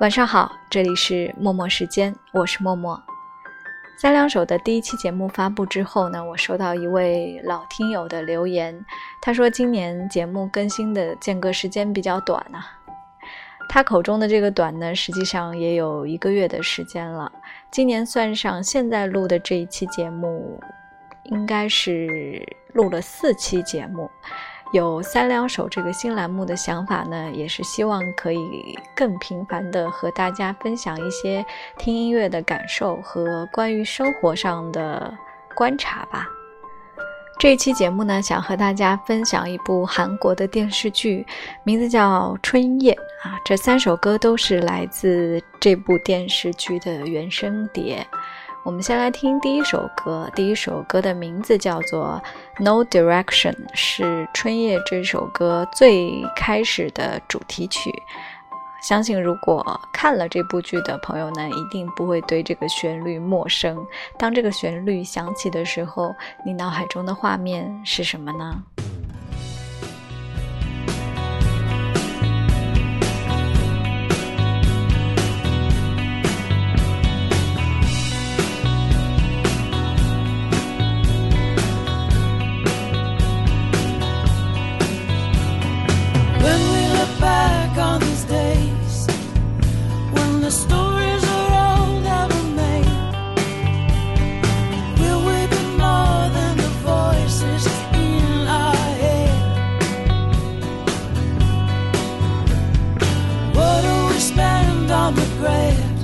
晚上好，这里是默默时间，我是默默。三两手的第一期节目发布之后呢，我收到一位老听友的留言，他说今年节目更新的间隔时间比较短啊。他口中的这个短呢，实际上也有一个月的时间了。今年算上现在录的这一期节目，应该是录了四期节目。有三两首这个新栏目的想法呢，也是希望可以更频繁的和大家分享一些听音乐的感受和关于生活上的观察吧。这一期节目呢，想和大家分享一部韩国的电视剧，名字叫《春夜》啊。这三首歌都是来自这部电视剧的原声碟。我们先来听第一首歌，第一首歌的名字叫做《No Direction》，是《春夜》这首歌最开始的主题曲。相信如果看了这部剧的朋友呢，一定不会对这个旋律陌生。当这个旋律响起的时候，你脑海中的画面是什么呢？What do we spend on the grave?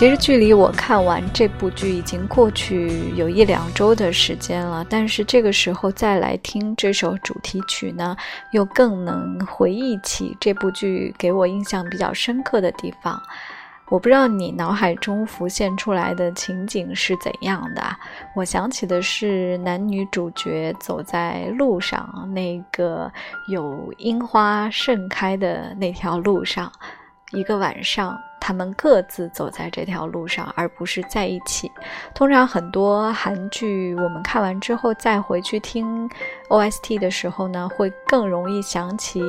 其实距离我看完这部剧已经过去有一两周的时间了，但是这个时候再来听这首主题曲呢，又更能回忆起这部剧给我印象比较深刻的地方。我不知道你脑海中浮现出来的情景是怎样的？我想起的是男女主角走在路上，那个有樱花盛开的那条路上，一个晚上，他们各自走在这条路上，而不是在一起。通常很多韩剧，我们看完之后再回去听 OST 的时候呢，会更容易想起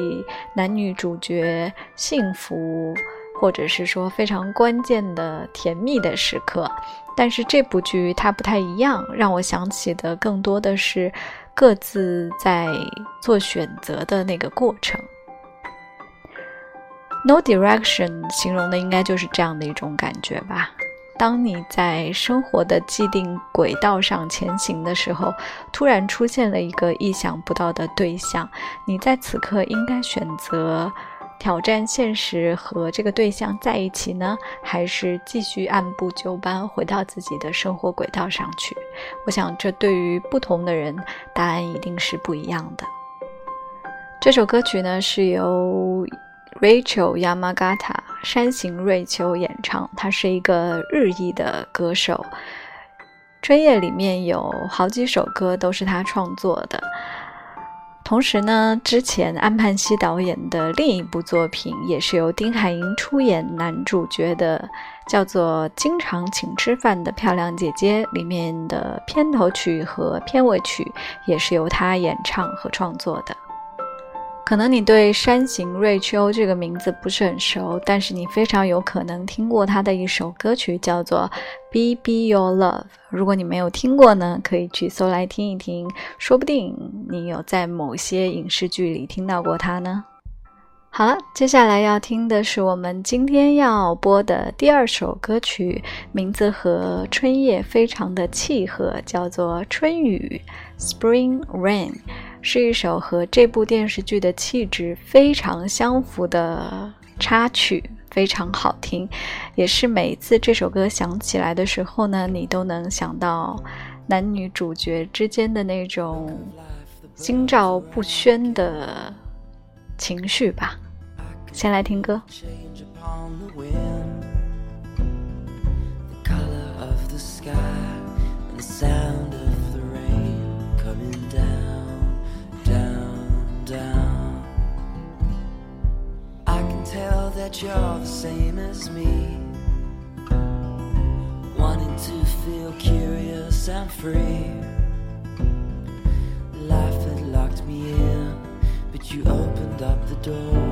男女主角幸福。或者是说非常关键的甜蜜的时刻，但是这部剧它不太一样，让我想起的更多的是各自在做选择的那个过程。No direction 形容的应该就是这样的一种感觉吧。当你在生活的既定轨道上前行的时候，突然出现了一个意想不到的对象，你在此刻应该选择。挑战现实和这个对象在一起呢，还是继续按部就班回到自己的生活轨道上去？我想，这对于不同的人，答案一定是不一样的。这首歌曲呢，是由 Rachel Yamagata 山形瑞秋演唱，他是一个日裔的歌手。专业里面有好几首歌都是他创作的。同时呢，之前安盼希导演的另一部作品也是由丁海寅出演男主角的，叫做《经常请吃饭的漂亮姐姐》里面的片头曲和片尾曲也是由他演唱和创作的。可能你对山形瑞秋这个名字不是很熟，但是你非常有可能听过他的一首歌曲，叫做《Be Be Your Love》。如果你没有听过呢，可以去搜来听一听，说不定你有在某些影视剧里听到过他呢。好了，接下来要听的是我们今天要播的第二首歌曲，名字和春夜非常的契合，叫做《春雨》（Spring Rain）。是一首和这部电视剧的气质非常相符的插曲，非常好听，也是每次这首歌响起来的时候呢，你都能想到男女主角之间的那种心照不宣的情绪吧。先来听歌。Change upon the wind. That you're the same as me. Wanting to feel curious and free. Life had locked me in, but you opened up the door.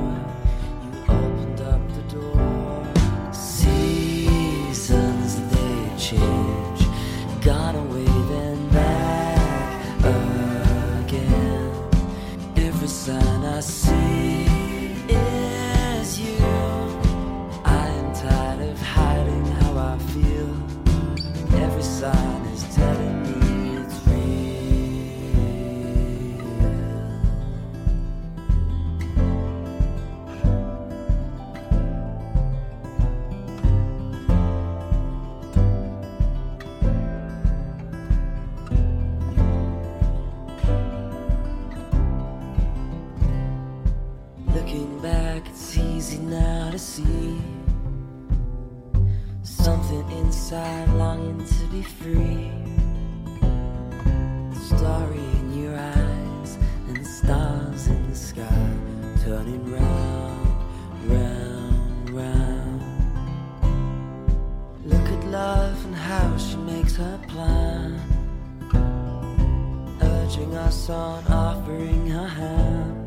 See something inside longing to be free. Story in your eyes and stars in the sky turning round, round, round. Look at love and how she makes her plan, urging us on, offering her hand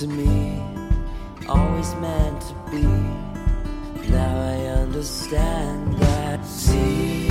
to me, always meant to be. Now I understand that seasons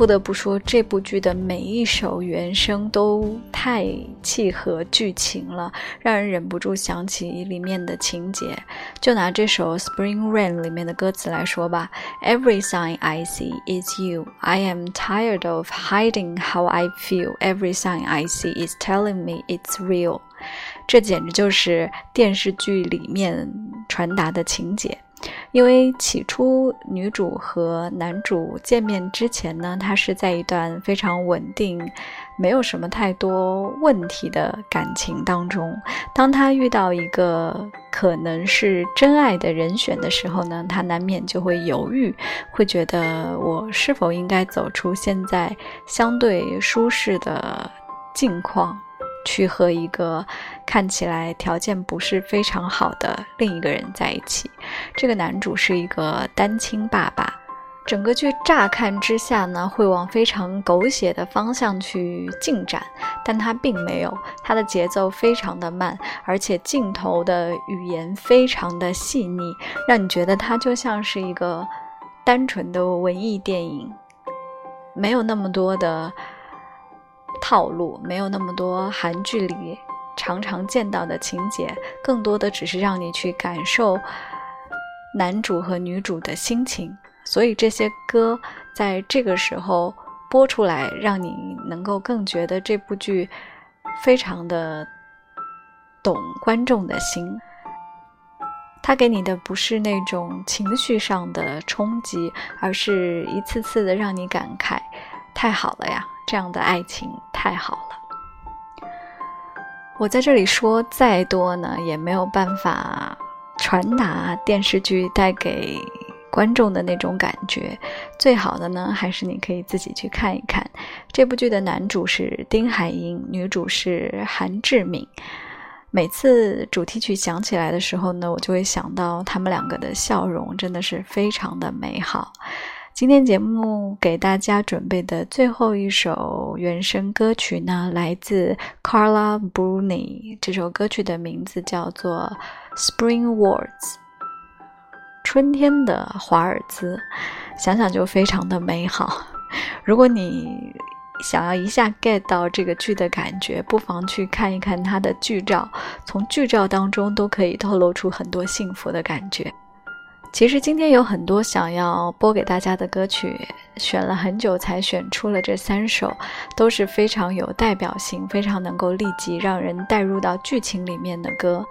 不得不说，这部剧的每一首原声都太契合剧情了，让人忍不住想起里面的情节。就拿这首《Spring Rain》里面的歌词来说吧：Every sign I see is you. I am tired of hiding how I feel. Every sign I see is telling me it's real. 这简直就是电视剧里面传达的情节。因为起初女主和男主见面之前呢，他是在一段非常稳定、没有什么太多问题的感情当中。当他遇到一个可能是真爱的人选的时候呢，他难免就会犹豫，会觉得我是否应该走出现在相对舒适的境况。去和一个看起来条件不是非常好的另一个人在一起。这个男主是一个单亲爸爸。整个剧乍看之下呢，会往非常狗血的方向去进展，但它并没有。它的节奏非常的慢，而且镜头的语言非常的细腻，让你觉得它就像是一个单纯的文艺电影，没有那么多的。套路没有那么多，韩剧里常常见到的情节，更多的只是让你去感受男主和女主的心情。所以这些歌在这个时候播出来，让你能够更觉得这部剧非常的懂观众的心。他给你的不是那种情绪上的冲击，而是一次次的让你感慨：太好了呀！这样的爱情太好了，我在这里说再多呢，也没有办法传达电视剧带给观众的那种感觉。最好的呢，还是你可以自己去看一看。这部剧的男主是丁海寅，女主是韩志敏。每次主题曲响起来的时候呢，我就会想到他们两个的笑容，真的是非常的美好。今天节目给大家准备的最后一首原声歌曲呢，来自 Carla Bruni。这首歌曲的名字叫做《Spring Words》，春天的华尔兹。想想就非常的美好。如果你想要一下 get 到这个剧的感觉，不妨去看一看它的剧照，从剧照当中都可以透露出很多幸福的感觉。其实今天有很多想要播给大家的歌曲，选了很久才选出了这三首，都是非常有代表性、非常能够立即让人带入到剧情里面的歌。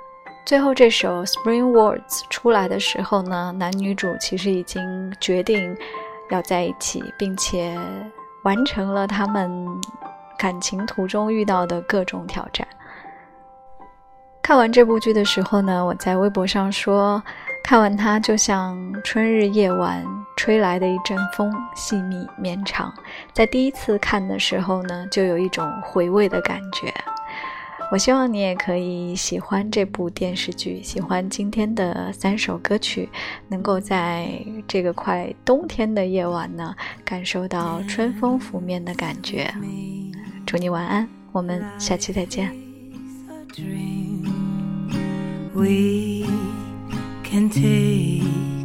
最后这首《Spring Words》出来的时候呢，男女主其实已经决定要在一起，并且完成了他们感情途中遇到的各种挑战。看完这部剧的时候呢，我在微博上说。看完它，就像春日夜晚吹来的一阵风，细密绵长。在第一次看的时候呢，就有一种回味的感觉。我希望你也可以喜欢这部电视剧，喜欢今天的三首歌曲，能够在这个快冬天的夜晚呢，感受到春风拂面的感觉。祝你晚安，我们下期再见。Can take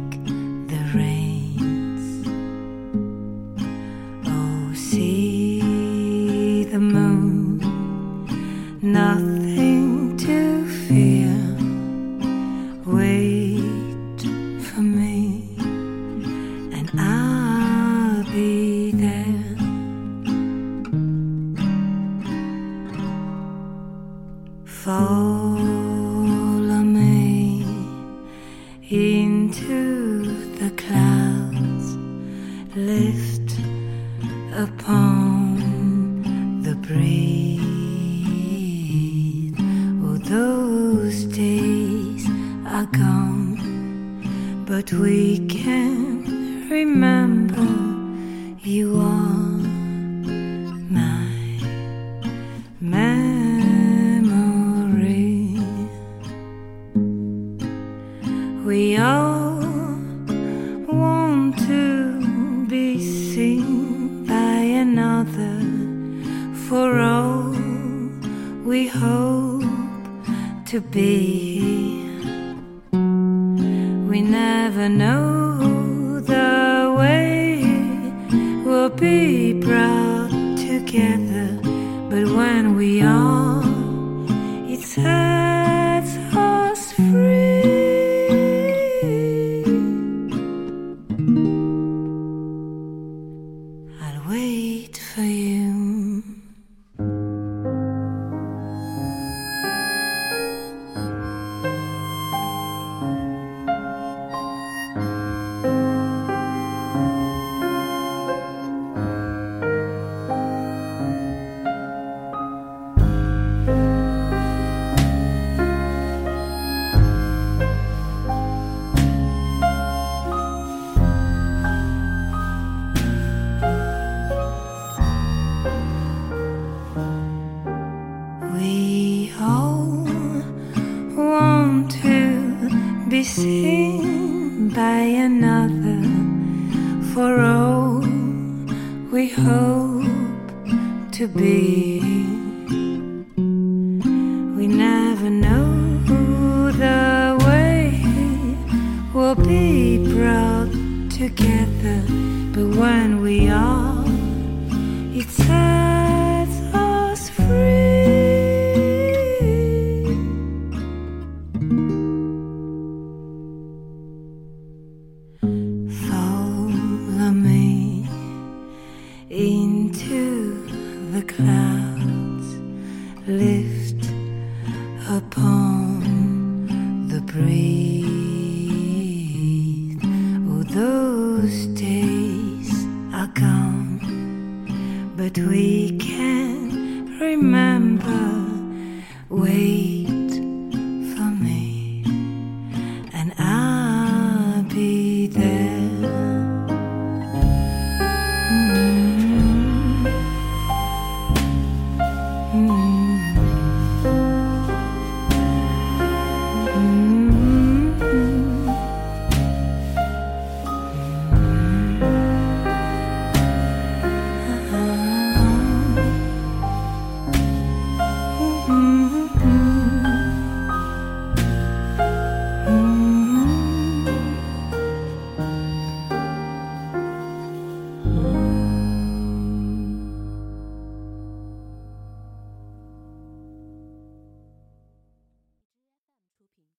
for all we hope to be. We never know the way we'll be brought together, but when we are, be seen by another for all we hope to be. We never know the way we'll be brought together, but when we are,